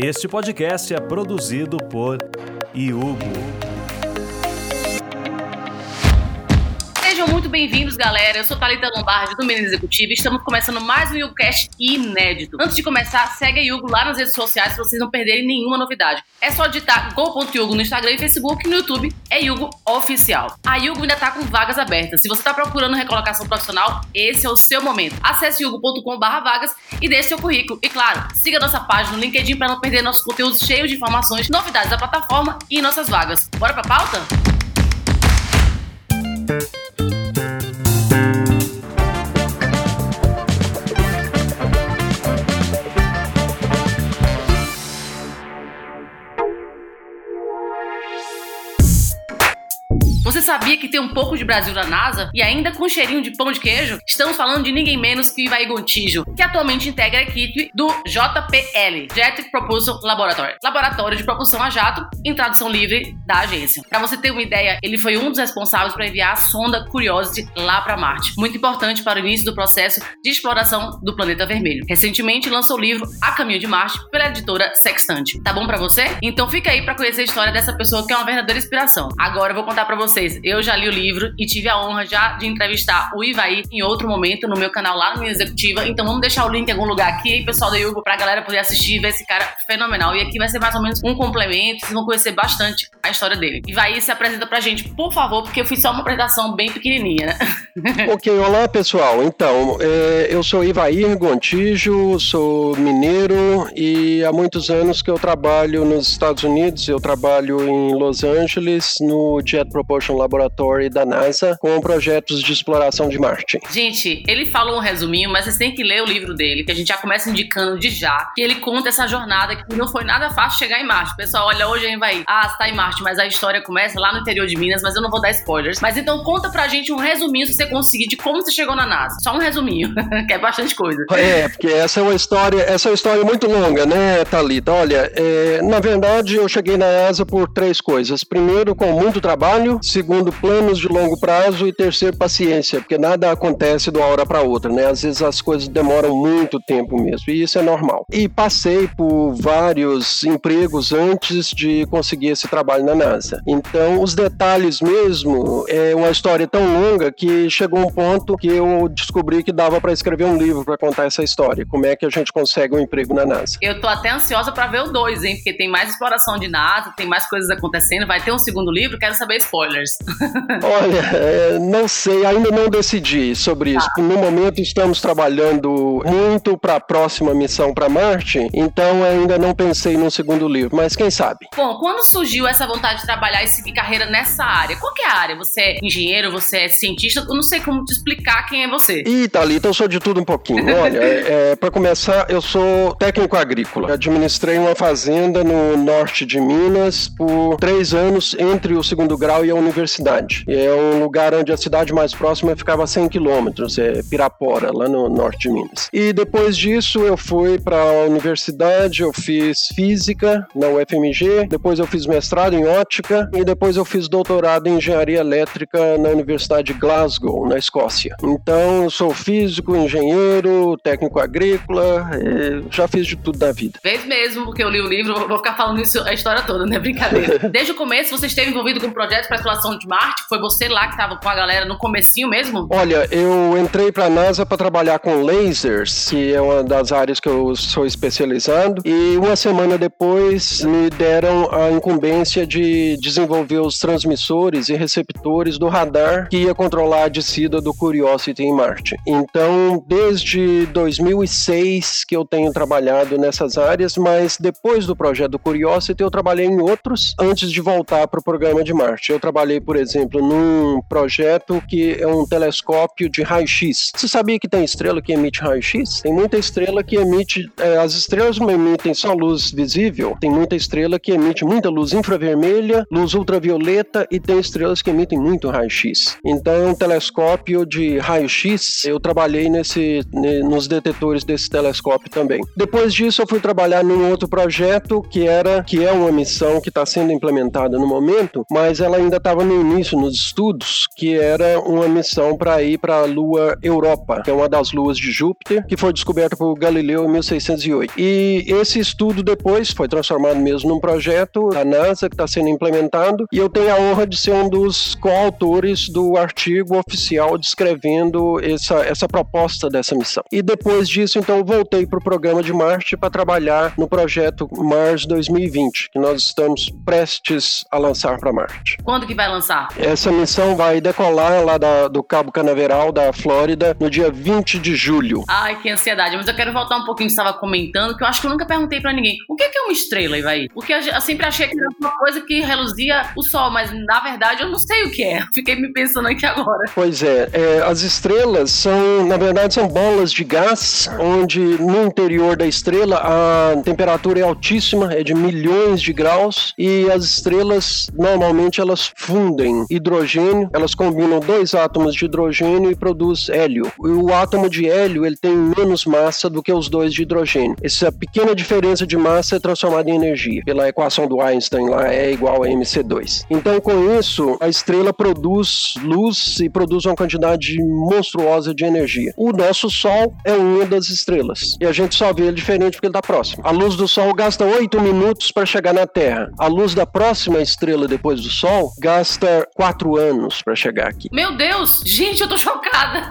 Este podcast é produzido por Iugo. Muito bem-vindos, galera. Eu sou Thalita Lombardi, do Menino Executivo, e estamos começando mais um YugoCast inédito. Antes de começar, segue a Yugo lá nas redes sociais para vocês não perderem nenhuma novidade. É só digitar go.yugo no Instagram e Facebook, e no YouTube é Yugo Oficial. A Yugo ainda tá com vagas abertas. Se você tá procurando recolocação profissional, esse é o seu momento. Acesse yugo.com.br vagas e deixe seu currículo. E claro, siga nossa página no LinkedIn para não perder nossos conteúdos cheios de informações, novidades da plataforma e nossas vagas. Bora pra pauta? Sabia que tem um pouco de Brasil na NASA e ainda com cheirinho de pão de queijo? Estamos falando de ninguém menos que Ivaí Gontijo, que atualmente integra a equipe do JPL, Jet Propulsion Laboratory, Laboratório de Propulsão a Jato, em tradução livre da agência. Para você ter uma ideia, ele foi um dos responsáveis para enviar a sonda Curiosity lá para Marte, muito importante para o início do processo de exploração do planeta vermelho. Recentemente lançou o livro A Caminho de Marte pela editora Sextante. Tá bom para você? Então fica aí para conhecer a história dessa pessoa que é uma verdadeira inspiração. Agora eu vou contar para você eu já li o livro e tive a honra já de entrevistar o Ivaí em outro momento no meu canal lá no Minha Executiva. Então vamos deixar o link em algum lugar aqui, pessoal da Yugo, pra galera poder assistir e ver esse cara fenomenal. E aqui vai ser mais ou menos um complemento, vocês vão conhecer bastante a história dele. Ivaí se apresenta pra gente, por favor, porque eu fiz só uma apresentação bem pequenininha, né? ok, olá pessoal. Então, é, eu sou Ivair Gontijo, sou mineiro e há muitos anos que eu trabalho nos Estados Unidos. Eu trabalho em Los Angeles no Jet Propulsion Laboratory da NASA com projetos de exploração de Marte. Gente, ele falou um resuminho, mas vocês têm que ler o livro dele, que a gente já começa indicando de já, que ele conta essa jornada que não foi nada fácil chegar em Marte. Pessoal, olha, hoje a gente vai, ah, está em Marte, mas a história começa lá no interior de Minas, mas eu não vou dar spoilers. Mas então conta pra gente um resuminho, se você conseguir, de como você chegou na NASA. Só um resuminho, que é bastante coisa. É, porque essa é uma história, essa é uma história muito longa, né, Thalita? Olha, é, na verdade, eu cheguei na NASA por três coisas. Primeiro, com muito trabalho. Segundo, planos de longo prazo. E terceiro, paciência, porque nada acontece de uma hora para outra, né? Às vezes as coisas demoram muito tempo mesmo, e isso é normal. E passei por vários empregos antes de conseguir esse trabalho na NASA. Então, os detalhes mesmo, é uma história tão longa que chegou um ponto que eu descobri que dava para escrever um livro para contar essa história. Como é que a gente consegue um emprego na NASA? Eu tô até ansiosa para ver o dois, hein? Porque tem mais exploração de NASA, tem mais coisas acontecendo, vai ter um segundo livro, quero saber spoilers. Olha, é, não sei, ainda não decidi sobre isso. Tá. No momento estamos trabalhando muito para a próxima missão para Marte, então ainda não pensei num segundo livro, mas quem sabe. Bom, quando surgiu essa vontade de trabalhar e seguir carreira nessa área? Qual é a área? Você é engenheiro, você é cientista? Eu não sei como te explicar quem é você. Ih, Thalita, eu sou de tudo um pouquinho. Olha, é, é para começar, eu sou técnico agrícola. Administrei uma fazenda no norte de Minas por três anos entre o segundo grau e a universidade. É um lugar onde a cidade mais próxima ficava a 100 quilômetros, é Pirapora, lá no norte de Minas. E depois disso eu fui para a universidade, eu fiz física na UFMG, depois eu fiz mestrado em ótica e depois eu fiz doutorado em engenharia elétrica na Universidade de Glasgow, na Escócia. Então eu sou físico, engenheiro, técnico agrícola, já fiz de tudo na vida. Mesmo, porque eu li o livro, vou ficar falando isso a história toda, né? Brincadeira. Desde o começo você esteve envolvido com projetos para exploração de Marte? Foi você lá que estava com a galera no comecinho mesmo? Olha, eu entrei para a NASA para trabalhar com lasers, que é uma das áreas que eu sou especializado, e uma semana depois me deram a incumbência de desenvolver os transmissores e receptores do radar que ia controlar a descida do Curiosity em Marte. Então, desde 2006 que eu tenho trabalhado nessas áreas, mas depois do projeto Curiosity eu trabalhei em outros antes de voltar para o programa de Marte. Eu trabalhei, por exemplo, no um projeto que é um telescópio de raio-x. Você sabia que tem estrela que emite raio-x? Tem muita estrela que emite. É, as estrelas não emitem só luz visível, tem muita estrela que emite muita luz infravermelha, luz ultravioleta e tem estrelas que emitem muito raio-x. Então um telescópio de raio-x. Eu trabalhei nesse, nos detetores desse telescópio também. Depois disso, eu fui trabalhar num outro projeto que era que é uma missão que está sendo implementada no momento, mas ela ainda estava no início nos estudos, que era uma missão para ir para a Lua Europa, que é uma das luas de Júpiter, que foi descoberta por Galileu em 1608. E esse estudo depois foi transformado mesmo num projeto da NASA que está sendo implementado, e eu tenho a honra de ser um dos coautores do artigo oficial descrevendo essa, essa proposta dessa missão. E depois disso, então, voltei para o programa de Marte para trabalhar no projeto Mars 2020, que nós estamos prestes a lançar para Marte. Quando que vai lançar? Essa missão vai decolar lá da, do Cabo Canaveral, da Flórida, no dia 20 de julho. Ai, que ansiedade. Mas eu quero voltar um pouquinho que estava comentando, que eu acho que eu nunca perguntei para ninguém. O que é uma estrela, Ivaí? Porque eu sempre achei que era uma coisa que reluzia o sol, mas na verdade eu não sei o que é. Fiquei me pensando aqui agora. Pois é, é as estrelas são, na verdade, são bolas de gás, onde no interior da estrela a temperatura é altíssima, é de milhões de graus, e as estrelas normalmente elas fundem hidrogênio, elas combinam dois átomos de hidrogênio e produz hélio. O átomo de hélio ele tem menos massa do que os dois de hidrogênio. Essa pequena diferença de massa é transformada em energia. Pela equação do Einstein lá é igual a mc2. Então com isso a estrela produz luz e produz uma quantidade monstruosa de energia. O nosso Sol é uma das estrelas e a gente só vê ele diferente porque ele está próximo. A luz do Sol gasta 8 minutos para chegar na Terra. A luz da próxima estrela depois do Sol gasta 4 anos para chegar aqui. Meu Deus! Gente, eu tô chocada!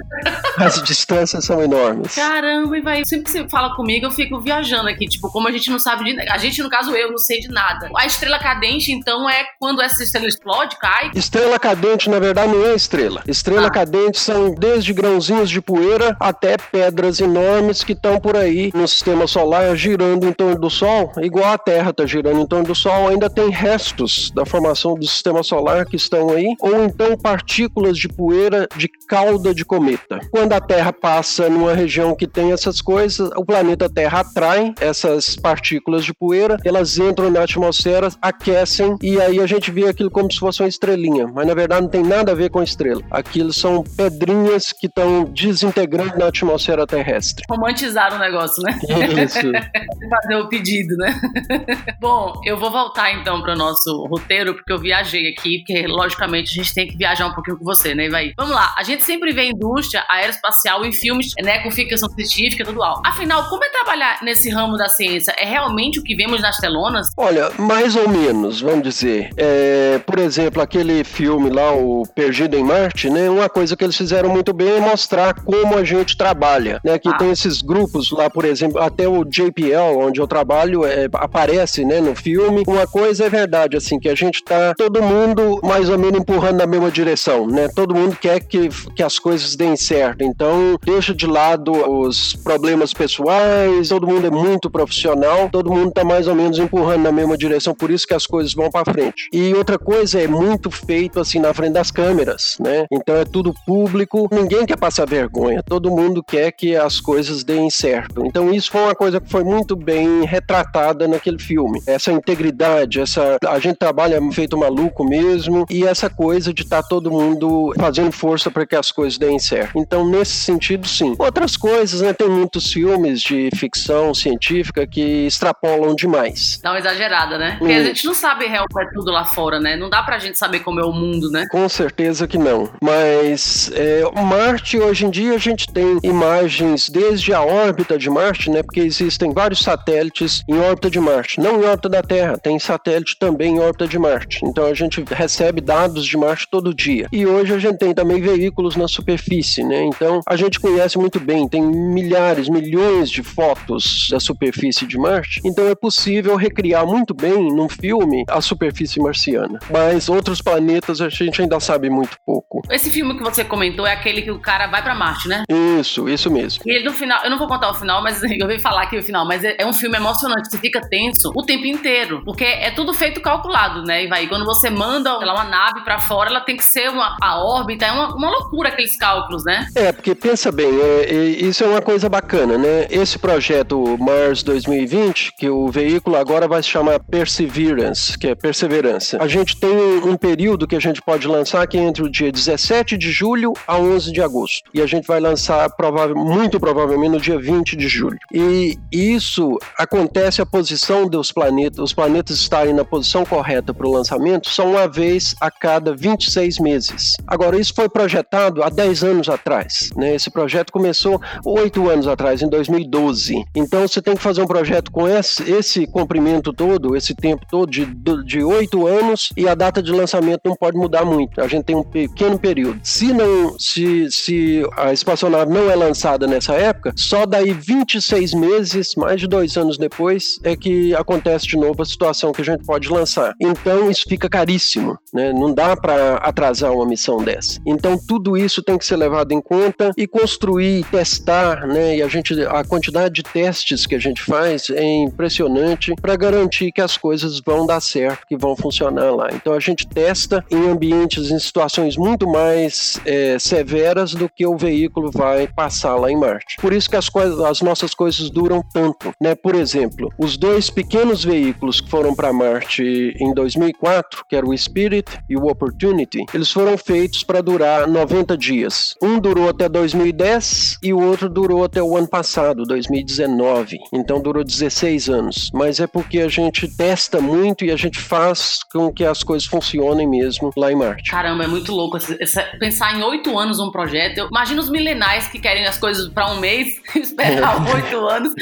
As distâncias são enormes. Caramba, vai. Sempre que você fala comigo, eu fico viajando aqui. Tipo, como a gente não sabe de. A gente, no caso, eu não sei de nada. A estrela cadente, então, é quando essa estrela explode, cai? Estrela cadente, na verdade, não é estrela. Estrela ah. cadente são desde grãozinhos de poeira até pedras enormes que estão por aí no sistema solar girando em torno do Sol, igual a Terra está girando em torno do Sol. Ainda tem restos da formação do sistema solar que estão aí, ou então partículas de poeira de cauda de cometa. Quando a Terra passa numa região que tem essas coisas, o planeta Terra atrai essas partículas de poeira, elas entram na atmosfera, aquecem e aí a gente vê aquilo como se fosse uma estrelinha, mas na verdade não tem nada a ver com estrela. Aquilo são pedrinhas que estão desintegrando na atmosfera terrestre. Romantizaram o negócio, né? Isso. Fazer o pedido, né? Bom, eu vou voltar então para o nosso roteiro, porque eu viajei aqui, porque logicamente a gente tem que viajar um pouquinho com você, né, Ivaí? Vamos lá, a gente sempre vê a indústria aeroespacial em filmes, né, com ficção científica e tudo alto. Afinal, como é trabalhar nesse ramo da ciência? É realmente o que vemos nas telonas? Olha, mais ou menos, vamos dizer. É, por exemplo, aquele filme lá, o Perdido em Marte, né? Uma coisa que eles fizeram muito bem é mostrar como a gente trabalha, né? Que ah. tem esses grupos lá, por exemplo, até o JPL, onde eu trabalho, é, aparece, né, no filme. Uma coisa é verdade, assim, que a gente tá todo mundo mais ou menos empurrando na mesma direção, né? Todo mundo quer que, que as coisas deem certo. Então, deixa de lado os problemas pessoais, todo mundo é muito profissional, todo mundo tá mais ou menos empurrando na mesma direção, por isso que as coisas vão para frente. E outra coisa é muito feito assim na frente das câmeras, né? Então é tudo público, ninguém quer passar vergonha, todo mundo quer que as coisas deem certo. Então isso foi uma coisa que foi muito bem retratada naquele filme. Essa integridade, essa a gente trabalha feito maluco mesmo essa coisa de estar tá todo mundo fazendo força para que as coisas deem certo. Então nesse sentido sim. Outras coisas, né, tem muitos filmes de ficção científica que extrapolam demais. Dá uma exagerada, né? Porque hum. a gente não sabe realmente é tudo lá fora, né? Não dá pra gente saber como é o mundo, né? Com certeza que não. Mas é, Marte, hoje em dia, a gente tem imagens desde a órbita de Marte, né? Porque existem vários satélites em órbita de Marte. Não em órbita da Terra, tem satélite também em órbita de Marte. Então a gente recebe dados de Marte todo dia. E hoje a gente tem também veículos na superfície, né? Então a gente conhece muito bem, tem milhares, milhões de fotos da superfície de Marte. Então é possível recriar muito bem num filme a superfície marciana. Mas outros planetas a gente ainda sabe muito pouco. Esse filme que você comentou é aquele que o cara vai para Marte, né? Isso, isso mesmo. E ele no final, eu não vou contar o final, mas eu ouvi falar aqui o final, mas é, é um filme emocionante, você fica tenso o tempo inteiro, porque é tudo feito calculado, né? E vai, quando você manda lá, uma nave para fora, ela tem que ser uma a órbita, é uma, uma loucura aqueles cálculos, né? É, porque pensa bem, é, é, isso é uma coisa bacana, né? Esse projeto Mars 2020, que o veículo agora vai se chamar Perseverance, que é perseverança. A gente tem um período que a gente pode lançar que é entre o dia 17 de julho a 11 de agosto. E a gente vai lançar provável, muito provavelmente no dia 20 de julho. E isso acontece a posição dos planetas, os planetas estarem na posição correta para o lançamento só uma vez a cada 26 meses. Agora, isso foi projetado há 10 anos atrás. Né? Esse projeto começou 8 anos atrás, em 2012. Então, você tem que fazer um projeto com esse, esse comprimento todo, esse tempo todo, de, de 8 anos, e a data de lançamento não pode mudar muito. A gente tem um pequeno período. Se não, se, se a espaçonave não é lançada nessa época, só daí 26 meses, mais de dois anos depois, é que acontece de novo a situação que a gente pode lançar. Então, isso fica caríssimo, né? Não dá para atrasar uma missão dessa. Então, tudo isso tem que ser levado em conta e construir, testar, né? E a gente, a quantidade de testes que a gente faz é impressionante para garantir que as coisas vão dar certo, que vão funcionar lá. Então, a gente testa em ambientes, em situações muito mais é, severas do que o veículo vai passar lá em Marte. Por isso que as, coisas, as nossas coisas duram tanto, né? Por exemplo, os dois pequenos veículos que foram para Marte em 2004, que era o Spirit e o Opportunity, eles foram feitos para durar 90 dias. Um durou até 2010 e o outro durou até o ano passado, 2019. Então durou 16 anos. Mas é porque a gente testa muito e a gente faz com que as coisas funcionem mesmo lá em Marte. Caramba, é muito louco essa, pensar em oito anos um projeto. Eu, imagina os milenais que querem as coisas para um mês e esperar oito anos.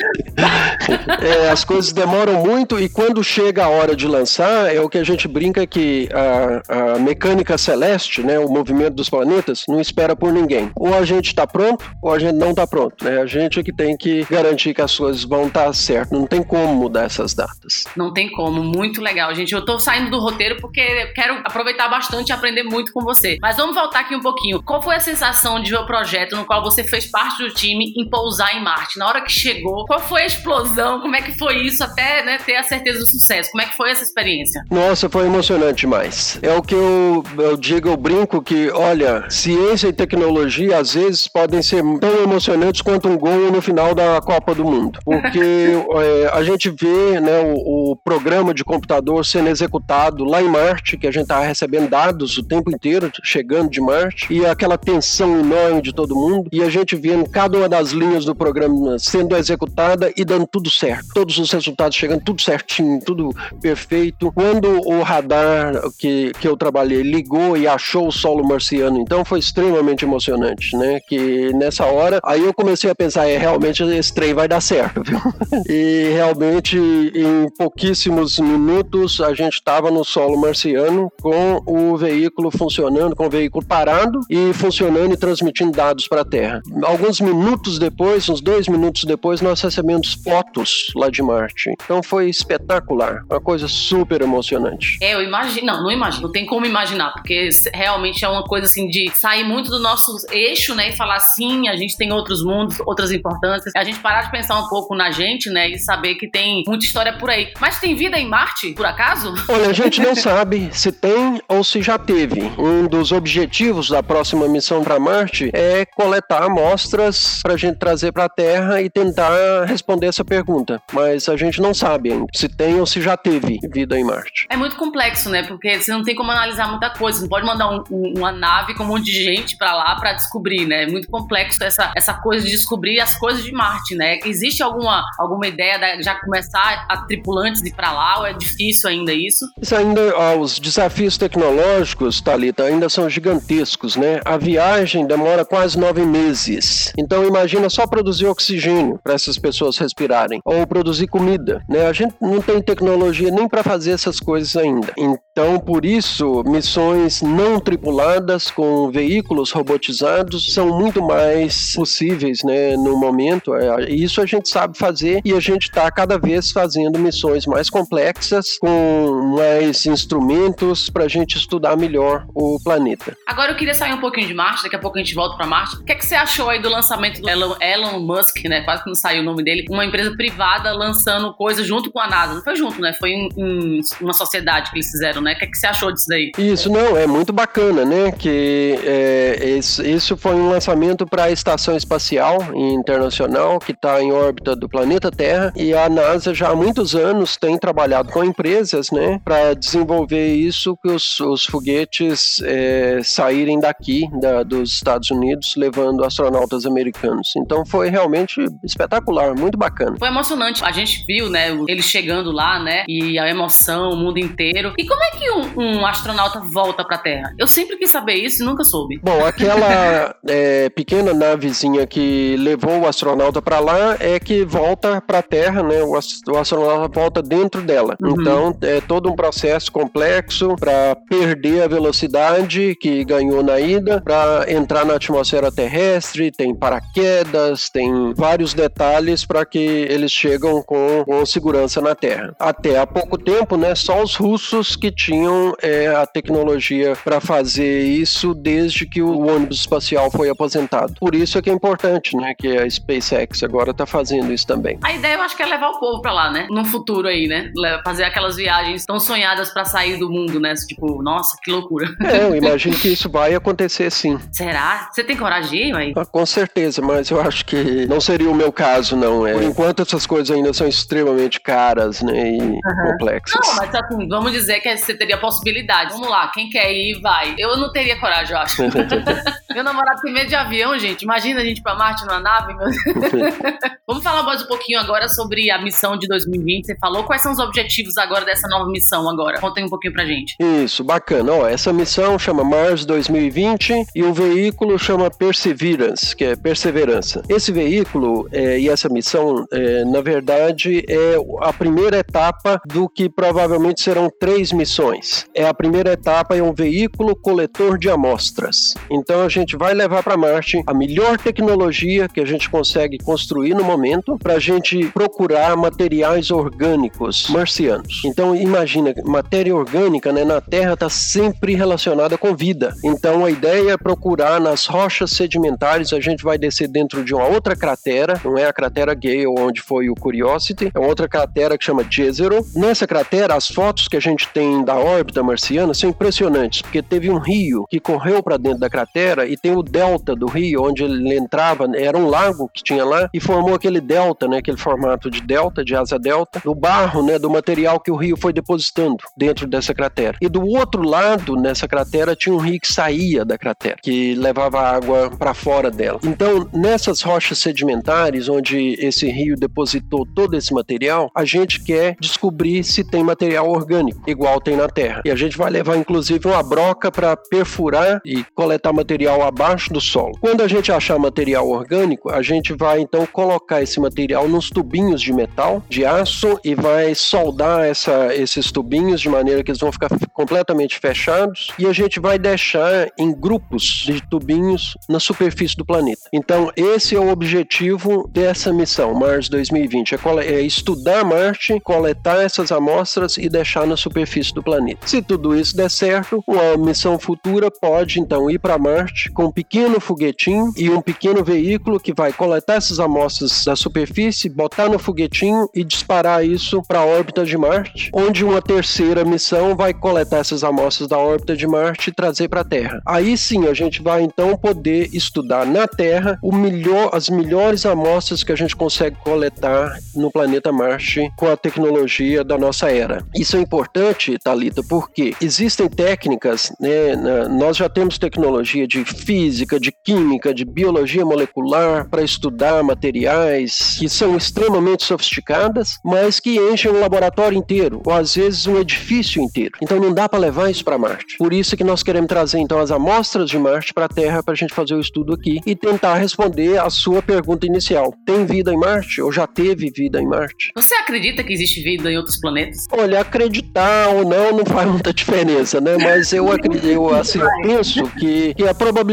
É, as coisas demoram muito e quando chega a hora de lançar, é o que a gente brinca que a, a mecânica celeste, né, o movimento dos planetas, não espera por ninguém. Ou a gente está pronto, ou a gente não está pronto. Né? A gente é que tem que garantir que as coisas vão estar tá certas. Não tem como mudar essas datas. Não tem como. Muito legal, gente. Eu estou saindo do roteiro porque quero aproveitar bastante e aprender muito com você. Mas vamos voltar aqui um pouquinho. Qual foi a sensação de ver o projeto no qual você fez parte do time em pousar em Marte? Na hora que chegou, qual foi a explosão? Como é que foi isso até né, ter a certeza do sucesso? Como é que foi essa experiência? Nossa, foi emocionante demais. É o que eu, eu digo, eu brinco que, olha, ciência e tecnologia às vezes podem ser tão emocionantes quanto um gol no final da Copa do Mundo. Porque é, a gente vê né, o, o, programa de computador sendo executado lá em Marte, que a gente está recebendo dados o tempo inteiro, chegando de Marte, e aquela tensão enorme de todo mundo, e a gente vendo cada uma das linhas do programa sendo executada e dando tudo certo. Todos os resultados chegando tudo certinho, tudo perfeito. Quando o radar que, que eu trabalhei ligou e achou o solo marciano, então foi extremamente emocionante, né? Que nessa hora, aí eu comecei a pensar, é, realmente esse trem vai dar certo, viu? E realmente, em pouquíssimos minutos, a gente estava no solo marciano com o veículo funcionando, com o veículo parado e funcionando e transmitindo dados para a Terra. Alguns minutos depois, uns dois minutos depois, nós recebemos fotos lá de Marte. Então foi espetacular, uma coisa super emocionante. É, eu imagino, não, não imagino, não tem como imaginar, porque realmente é uma coisa assim de sair muito do nosso eixo, né, e falar assim, a gente tem outros mundos, outras importâncias, a gente parar de pensar um pouco na gente, né, e saber que tem muita história por aí. Mas tem vida em Marte, por acaso? Olha, a gente não sabe se tem ou se já teve. Um dos objetivos da próxima missão para Marte é coletar amostras para a gente trazer para a Terra e tentar responder essa pergunta. Mas a gente não sabe ainda se tem ou se já teve vida em Marte. É muito complexo, né? Porque você não tem como analisar muita coisa. Você não pode mandar um, um, uma nave com um monte de gente para lá para descobrir, né? É muito complexo essa, essa coisa de descobrir as coisas de Marte, né? Existe alguma, alguma ideia de já começar a tripulantes ir para lá ou é difícil ainda isso? Isso ainda, ó, os desafios tecnológicos, Talita, ainda são gigantescos, né? A viagem demora quase nove meses. Então imagina só produzir oxigênio para essas pessoas respirarem ou produzir comida, né? A gente não tem tecnologia nem para fazer essas coisas ainda. Então, por isso, missões não tripuladas com veículos robotizados são muito mais possíveis, né, no momento. É, isso a gente sabe fazer e a gente está cada vez fazendo missões mais complexas com mais instrumentos para a gente estudar melhor o planeta. Agora eu queria sair um pouquinho de Marte, daqui a pouco a gente volta para Marte. O que, é que você achou aí do lançamento do Elon, Elon Musk, né? Quase que não saiu o nome dele, uma empresa privada lançando coisas junto com a NASA. Não foi junto, né? Foi em uma sociedade que eles fizeram, né? O que, é que você achou disso daí? Isso, não, é muito bacana, né? Que é, isso foi um lançamento para a Estação Espacial Internacional, que está em órbita do planeta Terra, e a NASA já há muitos anos tem trabalhado com empresas, né? Para desenvolver isso, que os, os foguetes é, saírem daqui, da, dos Estados Unidos, levando astronautas americanos. Então foi realmente espetacular, muito bacana. Foi emocionante. A gente viu, né, eles chegando lá, né, e a emoção, o mundo inteiro. E como é que um, um astronauta volta para a Terra? Eu sempre quis saber isso e nunca soube. Bom, aquela é, pequena navezinha que levou o astronauta para lá é que volta para a Terra, né? O, astronauta volta dentro dela. Uhum. Então é todo um processo complexo para perder a velocidade que ganhou na ida, para entrar na atmosfera terrestre, tem paraquedas, tem vários detalhes para que eles chegam com, com, segurança na Terra. Até há pouco tempo, né? Só os russos que tinham é, a tecnologia para fazer isso desde que o ônibus espacial foi aposentado. Por isso é que é importante, né? Que a SpaceX agora está fazendo isso também. A ideia eu acho que é levar o povo para lá, né? No futuro aí, né? Fazer aquelas viagens tão sonhadas para sair do mundo, né? Tipo, nossa, que loucura. É, eu imagino que isso vai acontecer sim. Será? Você tem coragem de ir, aí? Ah, com certeza, mas eu acho que não seria o meu caso, não. É. Por enquanto essas coisas ainda são extremamente caras, né? E uhum. complexas. Não, mas assim, vamos dizer que você teria possibilidade. Vamos lá, quem quer ir, vai. Eu não teria coragem, eu acho. meu namorado tem medo de avião, gente. Imagina a gente pra Marte numa nave, meu Vamos falar mais um pouquinho agora sobre a missão de 2020. Você falou quais são os objetivos agora dessa nova missão agora? Conta um pouquinho pra gente. Isso, bacana. Ó, essa missão chama Mars 2020 e o veículo chama Perseverance, que é perseverança. Esse veículo é, e essa missão, é, na verdade, é a primeira etapa do que provavelmente serão três missões. É a primeira etapa é um veículo coletor de amostras. Então a gente vai levar para Marte a melhor tecnologia que a gente consegue construir no momento para a gente procurar materiais orgânicos marcianos. Então imagina, matéria orgânica né, na Terra está sempre relacionada com vida. Então a ideia é procurar nas rochas sedimentares, a gente vai descer dentro de uma outra cratera, não é a cratera Gale onde foi o Curiosity, é outra cratera que chama Jezero. Nessa cratera, as fotos que a gente tem da órbita marciana são impressionantes, porque teve um rio que correu para dentro da cratera e tem o delta do rio onde ele entrava, era um lago que tinha lá e formou aquele delta, né, aquele formato de delta, de asa delta, do barro, né, do material que o rio foi depositando dentro dessa cratera. E do outro lado, nessa cratera, tinha um rio que saía da cratera, que levava água para fora dela. Então, nessas rochas sedimentares, onde esse rio depositou todo esse material, a gente quer descobrir se tem material orgânico, igual tem na Terra. E a gente vai levar, inclusive, uma broca para perfurar e coletar material abaixo do solo. Quando a gente achar material orgânico, a gente vai então colocar esse material nos tubinhos de metal, de aço, e vai soldar essa, esses tubinhos de maneira que eles vão ficar completamente fechados. E a gente vai deixar em grupos de tubinhos na superfície do planeta. Então, esse é o objetivo dessa missão, Mars 2020: é, é estudar Marte, coletar essas amostras e deixar na superfície do planeta. Se tudo isso der certo, uma missão futura pode então ir para Marte com um pequeno foguetinho e um pequeno veículo que vai coletar essas amostras da superfície, botar no foguetinho e disparar isso para a órbita de Marte, onde uma terceira missão vai coletar essas amostras da órbita de Marte e trazer para a Terra. Aí sim a gente vai então poder estudar na Terra melhor, as melhores amostras que a gente consegue coletar no planeta Marte com a tecnologia da nossa era. Isso é importante, Talita, porque existem técnicas, né, nós já temos tecnologia de física, de química, de biologia molecular para estudar materiais que são extremamente sofisticadas, mas que enchem um laboratório inteiro, ou às vezes um edifício inteiro. Então não dá para levar isso para Marte. Por isso que nós queremos trazer então as amostras de Marte para a Terra para a gente fazer o estudo aqui e tentar responder a sua pergunta inicial. Tem vida em Marte ou já teve vida em Marte? Você acredita que existe vida em outros planetas? Olha, acreditar ou não não faz muita diferença, né? Mas eu acredito, eu, assim, eu penso que, que a probabilidade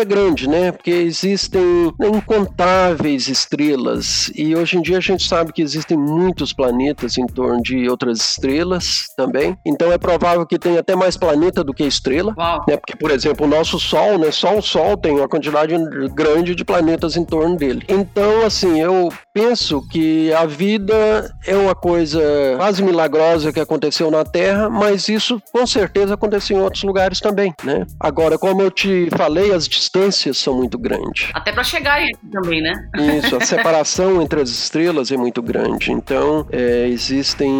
é grande, né? Porque existem incontáveis estrelas e hoje em dia a gente sabe que existem muitos planetas em torno de outras estrelas também. Então é provável que tenha até mais planeta do que estrela, Uau. né? Porque, por exemplo, o nosso Sol, né? Só o Sol tem uma quantidade grande de planetas em torno dele. Então, assim, eu penso que a vida é uma coisa quase milagrosa que aconteceu na Terra, mas isso com certeza aconteceu em outros lugares também, né? Agora, como eu te falei falei, as distâncias são muito grandes. Até para chegarem aqui também, né? Isso, a separação entre as estrelas é muito grande. Então, é, existem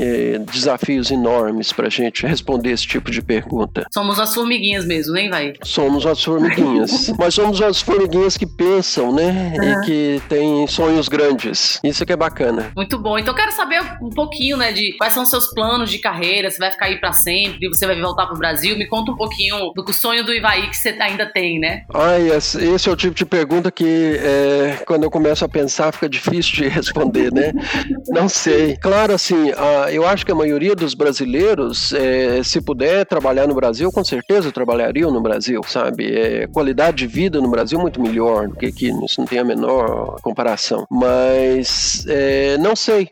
é, desafios enormes para a gente responder esse tipo de pergunta. Somos as formiguinhas mesmo, nem vai? Somos as formiguinhas. Mas somos as formiguinhas que pensam, né? Uhum. E que têm sonhos grandes. Isso que é bacana. Muito bom. Então, quero saber um pouquinho, né, de quais são os seus planos de carreira. Você vai ficar aí para sempre? Você vai voltar para o Brasil? Me conta um pouquinho do sonho do Ivaí que você ainda tem, né? Ai, esse é o tipo de pergunta que é, quando eu começo a pensar fica difícil de responder, né? Não sei. Claro, assim, eu acho que a maioria dos brasileiros, é, se puder trabalhar no Brasil, com certeza trabalhariam no Brasil, sabe? É, qualidade de vida no Brasil é muito melhor do que aqui, isso não tem a menor comparação. Mas é, não sei,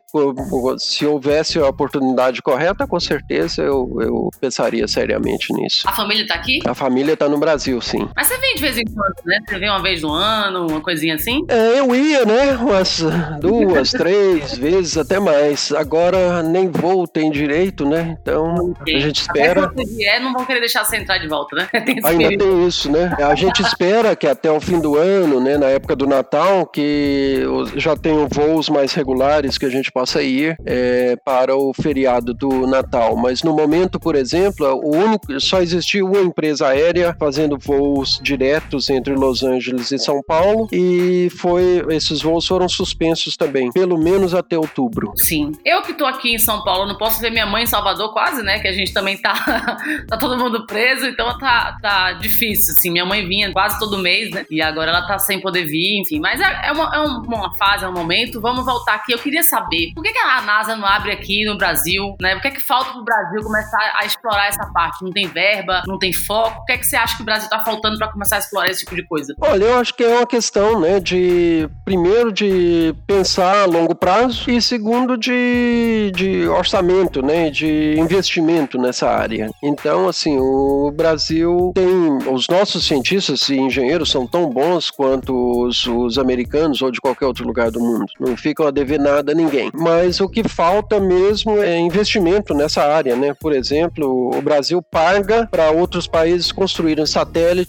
se houvesse a oportunidade correta, com certeza eu, eu pensaria seriamente nisso. A família tá aqui? A família tá no Brasil, sim. Mas você vem de vez em quando, né? Você vem uma vez no ano, uma coisinha assim? É, eu ia, né? Umas duas, três vezes, até mais. Agora nem voo tem direito, né? Então okay. a gente espera. Até se vier, não vão querer deixar você entrar de volta, né? Tem Ainda tem isso, né? A gente espera que até o fim do ano, né? Na época do Natal, que já tenham voos mais regulares que a gente possa ir é, para o feriado do Natal. Mas no momento, por exemplo, o único, só existia uma empresa aérea fazendo voos diretos entre Los Angeles e São Paulo e foi esses voos foram suspensos também, pelo menos até outubro. Sim. Eu que tô aqui em São Paulo, não posso ver minha mãe em Salvador quase, né? Que a gente também tá tá todo mundo preso, então tá tá difícil, assim. Minha mãe vinha quase todo mês, né? E agora ela tá sem poder vir, enfim. Mas é, é, uma, é uma fase, é um momento. Vamos voltar aqui. Eu queria saber por que, que a NASA não abre aqui no Brasil, né? Por que, que falta pro Brasil começar a explorar essa parte? Não tem verba, não tem foco. O que é que você acha que o Brasil tá faltando para começar a explorar esse tipo de coisa? Olha, eu acho que é uma questão, né, de primeiro de pensar a longo prazo e segundo de, de orçamento, né, de investimento nessa área. Então, assim, o Brasil tem os nossos cientistas e engenheiros são tão bons quanto os, os americanos ou de qualquer outro lugar do mundo. Não ficam a dever nada a ninguém. Mas o que falta mesmo é investimento nessa área, né? Por exemplo, o Brasil paga para outros países construírem satélites,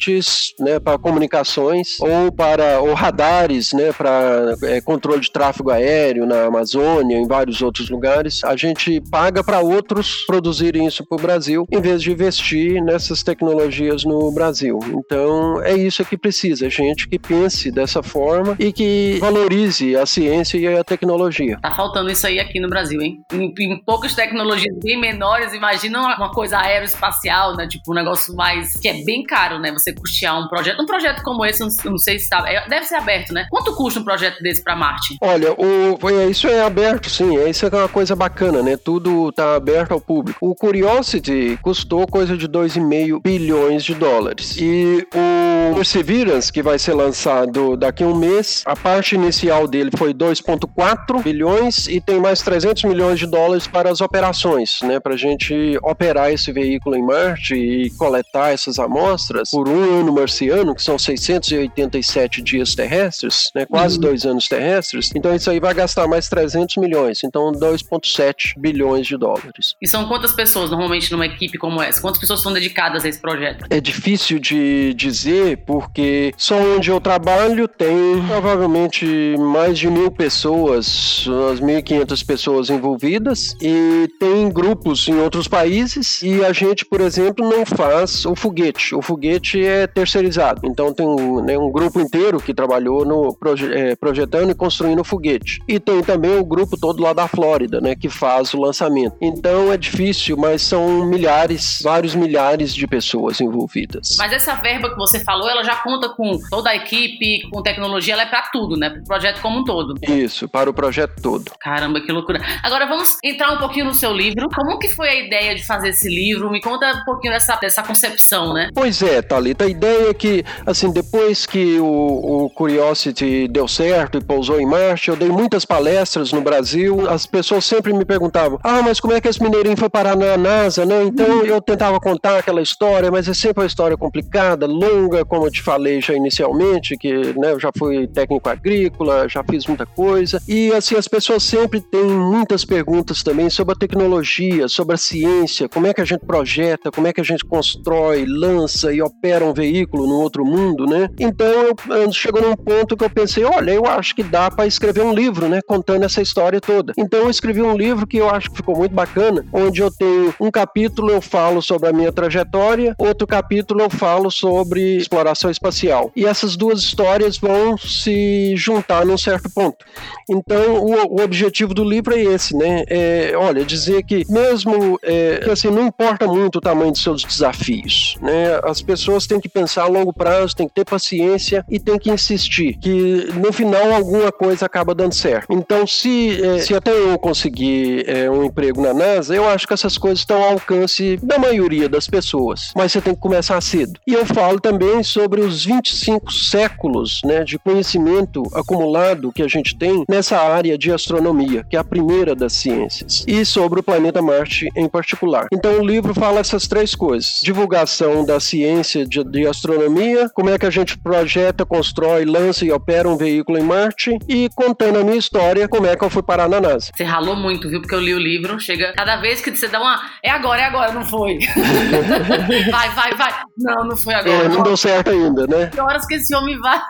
né, para comunicações ou para ou radares, né, para é, controle de tráfego aéreo na Amazônia, em vários outros lugares. A gente paga para outros produzirem isso para o Brasil, em vez de investir nessas tecnologias no Brasil. Então, é isso que precisa, gente que pense dessa forma e que valorize a ciência e a tecnologia. Tá faltando isso aí aqui no Brasil, hein? Em, em poucas tecnologias bem menores, imagina uma coisa aeroespacial, né? Tipo, um negócio mais. que é bem caro, né? Você custear um projeto. Um projeto como esse, não, não sei se tá. É, deve ser aberto, né? Quanto custa um projeto desse para Marte? Olha, o, é, isso é aberto, sim. Isso é uma coisa bacana, né? Tudo tá aberto ao público. O Curiosity custou coisa de 2,5 bilhões de dólares. E o Perseverance, que vai ser lançado daqui a um mês, a parte inicial dele foi 2,4 bilhões e tem mais 300 milhões de dólares para as operações, né? Para a gente operar esse veículo em Marte e coletar essas amostras por um ano marciano, que são 687 dias terrestres, né? Quase uhum. dois anos terrestres. Então isso aí vai gastar mais 300 milhões. Então 2,7 bilhões de dólares. E são quantas pessoas normalmente numa equipe como essa? Quantas pessoas são dedicadas a esse projeto? É difícil de dizer porque só onde eu trabalho tem provavelmente mais de mil pessoas, umas 1.500 pessoas envolvidas e tem grupos em outros países e a gente, por exemplo, não faz o foguete. O foguete é terceirizado. Então tem um, né, um grupo inteiro que trabalhou no proje é, projetando e construindo o foguete. E tem também o grupo todo lá da Flórida, né, que faz o lançamento. Então é difícil, mas são milhares, vários milhares de pessoas envolvidas. Mas essa verba que você falou, ela já conta com toda a equipe, com tecnologia, ela é para tudo, né? Para o projeto como um todo. Isso, para o projeto todo. Caramba, que loucura. Agora vamos entrar um pouquinho no seu livro. Como que foi a ideia de fazer esse livro? Me conta um pouquinho dessa, dessa concepção, né? Pois é, Thalita, a ideia é que, assim, depois que o, o Curiosity deu certo e pousou em Marte, eu dei muitas palestras no Brasil, as pessoas sempre me perguntavam, ah, mas como é que esse mineirinho foi parar na NASA, né? Então eu tentava contar aquela história, mas é sempre uma história complicada, longa, como eu te falei já inicialmente, que né, eu já fui técnico agrícola, já fiz muita coisa, e assim, as pessoas sempre têm muitas perguntas também sobre a tecnologia, sobre a ciência, como é que a gente projeta, como é que a gente constrói, lança e opera um veículo num outro mundo, né? Então eu, chegou num ponto que eu pensei, olha, eu acho que dá para escrever um livro, né, contando essa história toda. Então eu escrevi um livro que eu acho que ficou muito bacana, onde eu tenho um capítulo eu falo sobre a minha trajetória, outro capítulo eu falo sobre exploração espacial. E essas duas histórias vão se juntar num certo ponto. Então o, o objetivo do livro é esse, né? É, olha, dizer que mesmo é, assim não importa muito o tamanho dos seus desafios, né? As pessoas têm que pensar a longo prazo, têm que ter paciência e têm que insistir que no final alguma coisa acaba dando certo. Então se é, se até eu conseguir é, um emprego na NASA, eu acho que essas coisas estão ao alcance da maioria das pessoas. Mas você tem que começar cedo. E eu falo também sobre os 25 séculos, né, de conhecimento acumulado que a gente tem nessa área de astronomia, que é a primeira das ciências, e sobre o planeta Marte em particular. Então o livro fala essas três coisas: divulgação da ciência de, de astronomia, como é que a gente projeta, constrói, lança e opera um veículo em Marte, e contando a minha história, como é que eu fui parar na NASA. Você ralou muito, viu? Porque eu li o livro, chega cada vez que você dá uma. É agora, é agora, não foi. vai, vai, vai. Não, não foi agora. É, não deu certo ainda, né? Que horas que esse homem vai?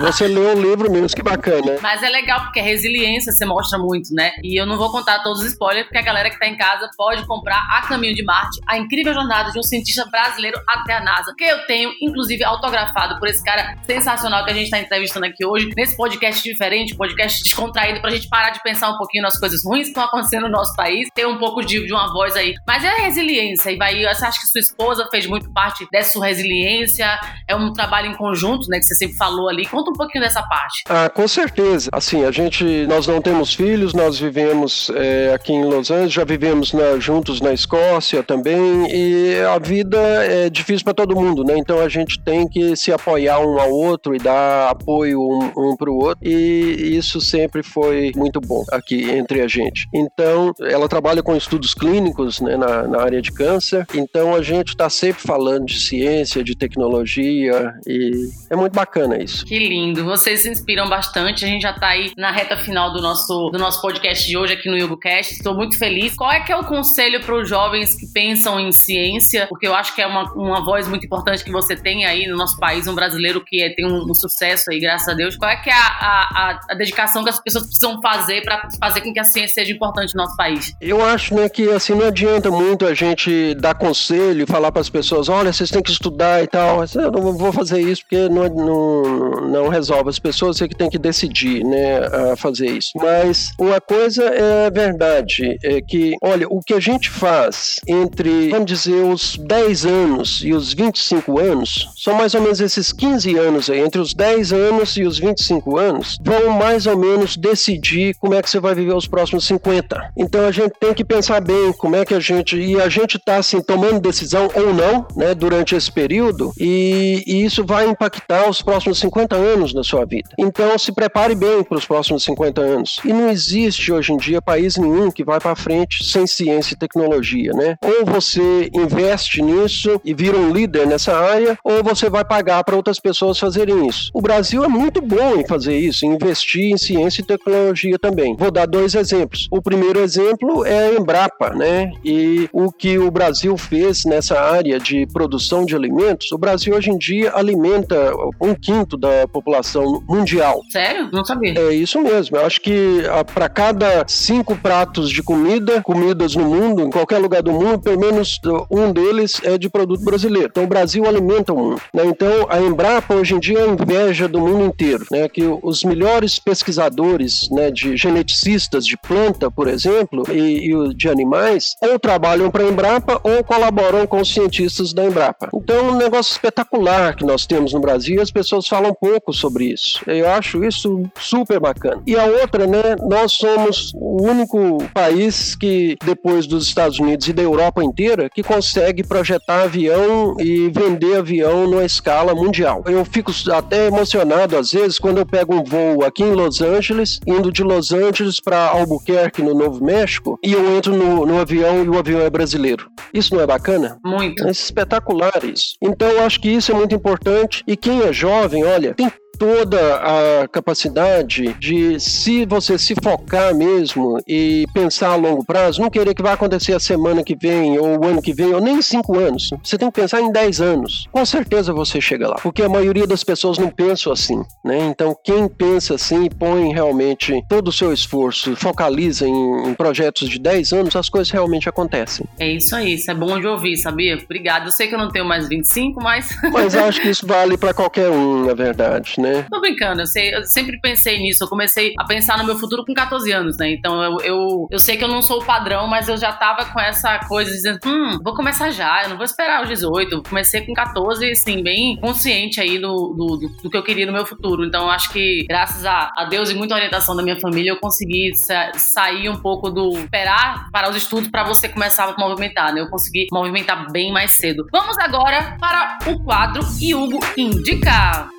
você leu um livro mesmo, que bacana. Mas é legal porque a resiliência você mostra muito, né? E eu não vou contar todos os spoilers, porque a galera que tá em casa pode comprar A Caminho de Marte, a incrível jornada de um cientista brasileiro até a NASA, que eu tenho, inclusive, autografado por esse cara sensacional que a gente tá entrevistando aqui hoje, nesse podcast diferente, podcast descontraído, pra gente parar de pensar um pouquinho nas coisas ruins que estão acontecendo no nosso país, ter um pouco de, de uma voz aí. Mas é a resiliência, e vai, você acha que sua esposa fez muito parte dessa sua resiliência? É um trabalho em conjunto, né, que você sempre falou ali. Conta um pouquinho dessa parte. Ah, com certeza. Assim, a gente, nós não temos filhos, nós vivemos é, aqui em Los Angeles, já vivemos na, juntos na Escócia também, e a vida é difícil para todo mundo, né? Então a gente tem que se apoiar um ao outro e dar apoio um, um para o outro, e isso sempre foi muito bom aqui entre a gente. Então, ela trabalha com estudos clínicos né, na, na área de câncer, então a gente está sempre falando de ciência, de tecnologia, e é muito bacana isso. Que lindo, vocês se inspiram bastante, a gente já está aí na reta final do nosso, do nosso podcast de hoje aqui no YugoCast, estou muito feliz. Qual é que é o conselho para os jovens que pensam em ciência? Porque eu acho que é uma, uma voz muito importante que você tem aí no nosso país, um brasileiro que é, tem um, um, sucesso aí, graças a Deus. Qual é que é a, a, a dedicação que as pessoas precisam fazer para fazer com que a ciência seja importante no nosso país? Eu acho né, que assim não adianta muito a gente dar conselho e falar para as pessoas, olha, vocês têm que estudar e tal. Eu não vou fazer isso porque não, não, não resolve. As pessoas é que têm que decidir, né, fazer isso. Mas uma coisa é verdade, é que, olha, o que a gente faz entre, vamos dizer, os 10 anos e os 25 anos, são mais ou menos esses 15 anos aí, entre os 10 anos e os 25 anos, vão mais ou menos decidir como é que você vai viver os próximos 50. Então a gente tem que pensar bem como é que a gente, e a gente está assim, tomando decisão ou não, né, durante esse período, e, e isso vai impactar os próximos 50 anos da sua vida. Então se prepare bem para os próximos 50 anos. E não existe hoje em dia país nenhum que vai para frente sem ciência e tecnologia, né? Ou você investe nisso e vira um líder nessa área, ou você vai pagar para outras pessoas fazerem isso. O Brasil é muito bom em fazer isso, em investir em ciência e tecnologia também. Vou dar dois exemplos. O primeiro exemplo é a Embrapa, né? E o que o Brasil fez nessa área de produção de alimentos, o Brasil hoje em dia alimenta um quinto da população mundial. Sério? Não sabia. É isso mesmo. Eu acho que ah, para cada cinco pratos de comida, comidas no mundo, em qualquer lugar do mundo, pelo menos um deles é de produto brasileiro. Então o Brasil alimenta o mundo. Né? Então a Embrapa hoje em dia é a inveja do mundo inteiro, né? Que os melhores pesquisadores, né, de geneticistas de planta, por exemplo, e, e de animais, ou trabalham para a Embrapa ou colaboram com os cientistas da Embrapa. Então é um negócio espetacular que nós temos no Brasil e as pessoas falam pouco sobre isso. Eu acho isso super bacana. E a outra, né, nós somos o único país que, depois dos Estados Unidos e da Europa inteira, que consegue projetar avião e vender avião numa escala mundial. Eu fico até emocionado às vezes quando eu pego um voo aqui em Los Angeles, indo de Los Angeles para Albuquerque, no Novo México, e eu entro no, no, avião e o avião é brasileiro. Isso não é bacana? Muito. É espetacular isso. Então eu acho que isso é muito importante e quem é jovem, olha, tem toda a capacidade de, se você se focar mesmo e pensar a longo prazo, não querer que vai acontecer a semana que vem, ou o ano que vem, ou nem cinco anos. Você tem que pensar em dez anos. Com certeza você chega lá. Porque a maioria das pessoas não pensam assim, né? Então, quem pensa assim e põe realmente todo o seu esforço, focaliza em, em projetos de dez anos, as coisas realmente acontecem. É isso aí, isso é bom de ouvir, sabia? Obrigada. Eu sei que eu não tenho mais 25, mas. Mas acho que isso vale para qualquer um, na verdade, né? Tô brincando, eu, sei, eu sempre pensei nisso. Eu comecei a pensar no meu futuro com 14 anos, né? Então eu, eu, eu sei que eu não sou o padrão, mas eu já tava com essa coisa dizendo, hum, vou começar já, eu não vou esperar os 18. Eu comecei com 14, assim, bem consciente aí do, do, do, do que eu queria no meu futuro. Então acho que, graças a, a Deus e muita orientação da minha família, eu consegui sa sair um pouco do esperar para os estudos para você começar a movimentar, né? Eu consegui movimentar bem mais cedo. Vamos agora para o quadro Hugo Indica.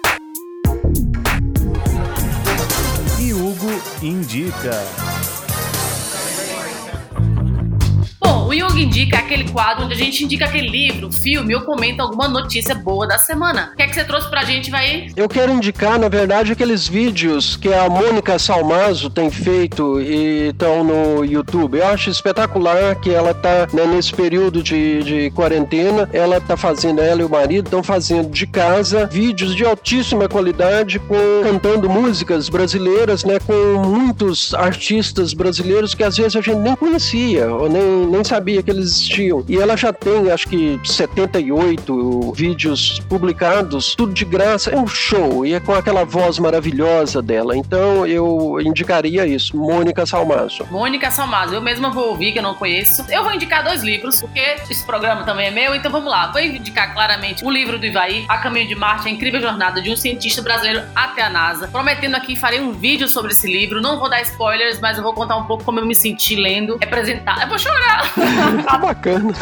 Indica. O Yoga Indica é aquele quadro onde a gente indica aquele livro, filme ou comenta alguma notícia boa da semana. O que é que você trouxe pra gente, vai? Eu quero indicar, na verdade, aqueles vídeos que a Mônica Salmazo tem feito e estão no YouTube. Eu acho espetacular que ela tá né, nesse período de, de quarentena, ela tá fazendo, ela e o marido estão fazendo de casa vídeos de altíssima qualidade, com, cantando músicas brasileiras, né, com muitos artistas brasileiros que às vezes a gente nem conhecia ou nem nem sabia que eles existiam. E ela já tem, acho que 78 vídeos publicados, tudo de graça. É um show e é com aquela voz maravilhosa dela. Então eu indicaria isso, Mônica Salmazo. Mônica Salmazo, eu mesma vou ouvir, que eu não conheço. Eu vou indicar dois livros, porque esse programa também é meu, então vamos lá. Vou indicar claramente o livro do Ivaí, A Caminho de Marte, a incrível jornada de um cientista brasileiro até a NASA. Prometendo aqui, farei um vídeo sobre esse livro. Não vou dar spoilers, mas eu vou contar um pouco como eu me senti lendo, representar. Eu vou chorar! tá bacana.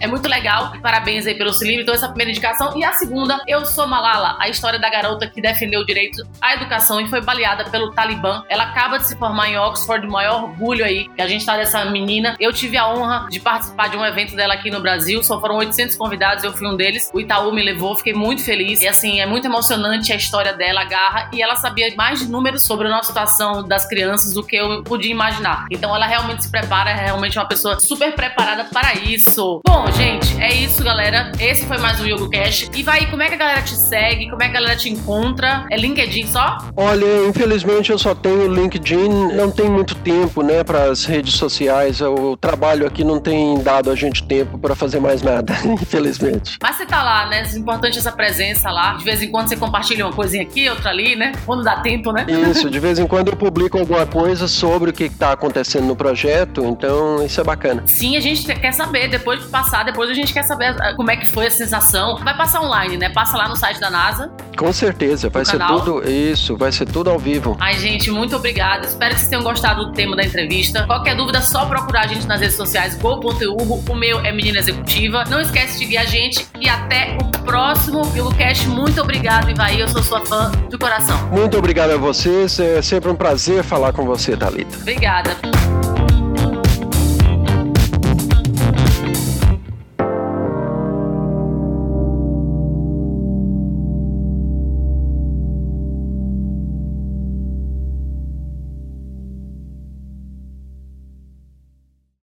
é muito legal. Parabéns aí pelo seu livro. Então, essa é a primeira indicação. E a segunda, Eu Sou Malala, a história da garota que defendeu o direito à educação e foi baleada pelo Talibã. Ela acaba de se formar em Oxford, o maior orgulho aí que a gente tá dessa menina. Eu tive a honra de participar de um evento dela aqui no Brasil. Só foram 800 convidados, eu fui um deles. O Itaú me levou, fiquei muito feliz. E assim, é muito emocionante a história dela, a garra. E ela sabia mais de números sobre a nossa situação das crianças do que eu podia imaginar. Então, ela realmente se prepara, é realmente uma pessoa super preparada para isso. Bom, gente, é isso, galera. Esse foi mais um YogoCast. E vai, como é que a galera te segue? Como é que a galera te encontra? É LinkedIn só? Olha, infelizmente eu só tenho LinkedIn. Não tem muito tempo, né, para as redes sociais. O trabalho aqui não tem dado a gente tempo para fazer mais nada, infelizmente. Mas você tá lá, né? É importante essa presença lá. De vez em quando você compartilha uma coisinha aqui, outra ali, né? Quando dá tempo, né? Isso, de vez em quando eu publico alguma coisa sobre o que está acontecendo no projeto, então isso é bacana. Sim, a gente quer saber, depois de passar, depois a gente quer saber ah, como é que foi a sensação. Vai passar online, né? Passa lá no site da NASA. Com certeza, vai ser canal. tudo isso, vai ser tudo ao vivo. Ai, gente, muito obrigada. Espero que vocês tenham gostado do tema da entrevista. Qualquer dúvida, só procurar a gente nas redes sociais, go.urbo. O meu é Menina Executiva. Não esquece de seguir a gente e até o próximo YogoCast. Muito obrigado, Ivaí. Eu sou sua fã do coração. Muito obrigado a vocês. É sempre um prazer falar com você, Thalita. Obrigada.